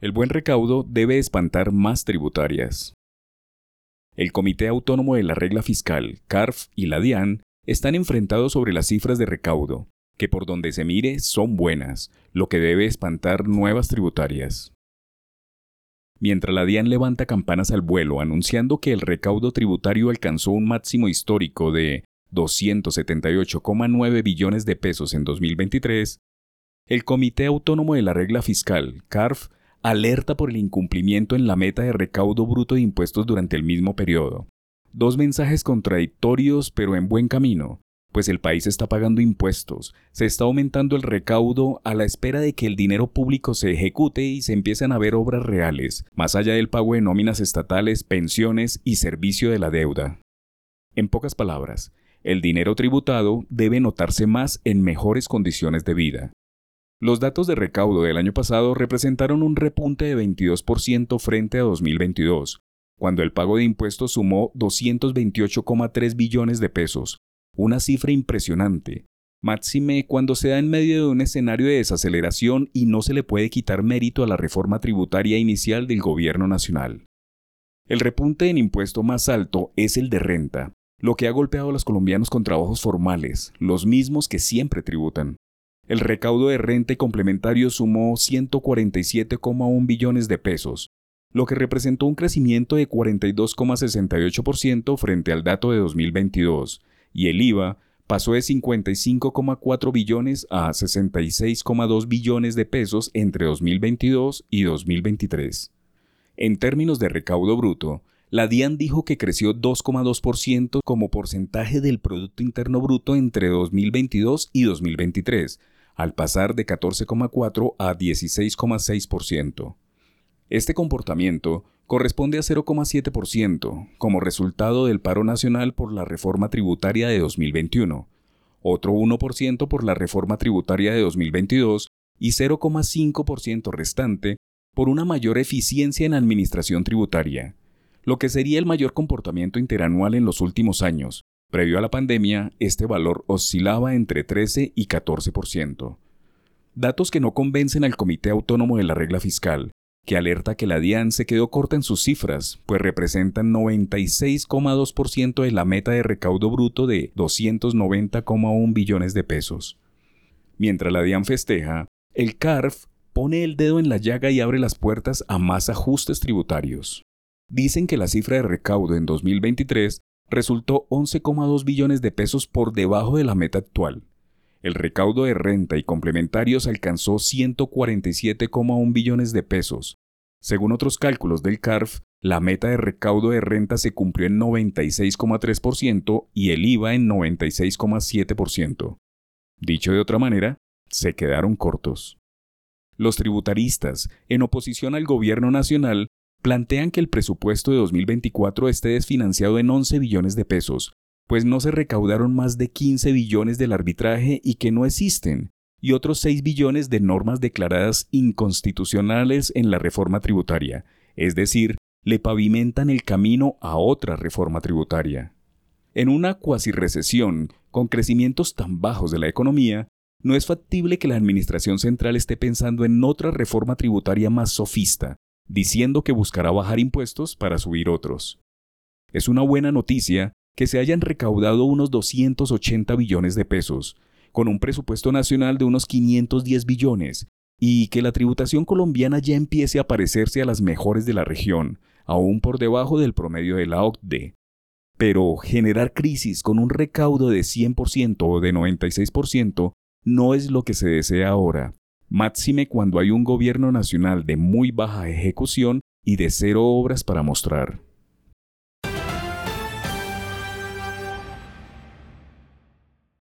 El buen recaudo debe espantar más tributarias. El Comité Autónomo de la Regla Fiscal, CARF y la DIAN están enfrentados sobre las cifras de recaudo, que por donde se mire son buenas, lo que debe espantar nuevas tributarias. Mientras la DIAN levanta campanas al vuelo anunciando que el recaudo tributario alcanzó un máximo histórico de 278,9 billones de pesos en 2023, el Comité Autónomo de la Regla Fiscal, CARF, alerta por el incumplimiento en la meta de recaudo bruto de impuestos durante el mismo periodo. Dos mensajes contradictorios pero en buen camino, pues el país está pagando impuestos, se está aumentando el recaudo a la espera de que el dinero público se ejecute y se empiecen a ver obras reales, más allá del pago de nóminas estatales, pensiones y servicio de la deuda. En pocas palabras, el dinero tributado debe notarse más en mejores condiciones de vida. Los datos de recaudo del año pasado representaron un repunte de 22% frente a 2022, cuando el pago de impuestos sumó 228,3 billones de pesos, una cifra impresionante, máxime cuando se da en medio de un escenario de desaceleración y no se le puede quitar mérito a la reforma tributaria inicial del gobierno nacional. El repunte en impuesto más alto es el de renta, lo que ha golpeado a los colombianos con trabajos formales, los mismos que siempre tributan. El recaudo de renta y complementario sumó 147,1 billones de pesos, lo que representó un crecimiento de 42,68% frente al dato de 2022, y el IVA pasó de 55,4 billones a 66,2 billones de pesos entre 2022 y 2023. En términos de recaudo bruto, la DIAN dijo que creció 2,2% como porcentaje del Producto Interno Bruto entre 2022 y 2023, al pasar de 14,4 a 16,6%. Este comportamiento corresponde a 0,7% como resultado del paro nacional por la reforma tributaria de 2021, otro 1% por la reforma tributaria de 2022 y 0,5% restante por una mayor eficiencia en administración tributaria, lo que sería el mayor comportamiento interanual en los últimos años, Previo a la pandemia, este valor oscilaba entre 13 y 14%. Datos que no convencen al Comité Autónomo de la Regla Fiscal, que alerta que la DIAN se quedó corta en sus cifras, pues representan 96,2% de la meta de recaudo bruto de 290,1 billones de pesos. Mientras la DIAN festeja, el CARF pone el dedo en la llaga y abre las puertas a más ajustes tributarios. Dicen que la cifra de recaudo en 2023 resultó 11,2 billones de pesos por debajo de la meta actual. El recaudo de renta y complementarios alcanzó 147,1 billones de pesos. Según otros cálculos del CARF, la meta de recaudo de renta se cumplió en 96,3% y el IVA en 96,7%. Dicho de otra manera, se quedaron cortos. Los tributaristas, en oposición al gobierno nacional, plantean que el presupuesto de 2024 esté desfinanciado en 11 billones de pesos, pues no se recaudaron más de 15 billones del arbitraje y que no existen, y otros 6 billones de normas declaradas inconstitucionales en la reforma tributaria, es decir, le pavimentan el camino a otra reforma tributaria. En una cuasi recesión, con crecimientos tan bajos de la economía, no es factible que la Administración Central esté pensando en otra reforma tributaria más sofista, diciendo que buscará bajar impuestos para subir otros. Es una buena noticia que se hayan recaudado unos 280 billones de pesos, con un presupuesto nacional de unos 510 billones, y que la tributación colombiana ya empiece a parecerse a las mejores de la región, aún por debajo del promedio de la OCDE. Pero generar crisis con un recaudo de 100% o de 96% no es lo que se desea ahora, máxime cuando hay un gobierno nacional de muy baja ejecución y de cero obras para mostrar.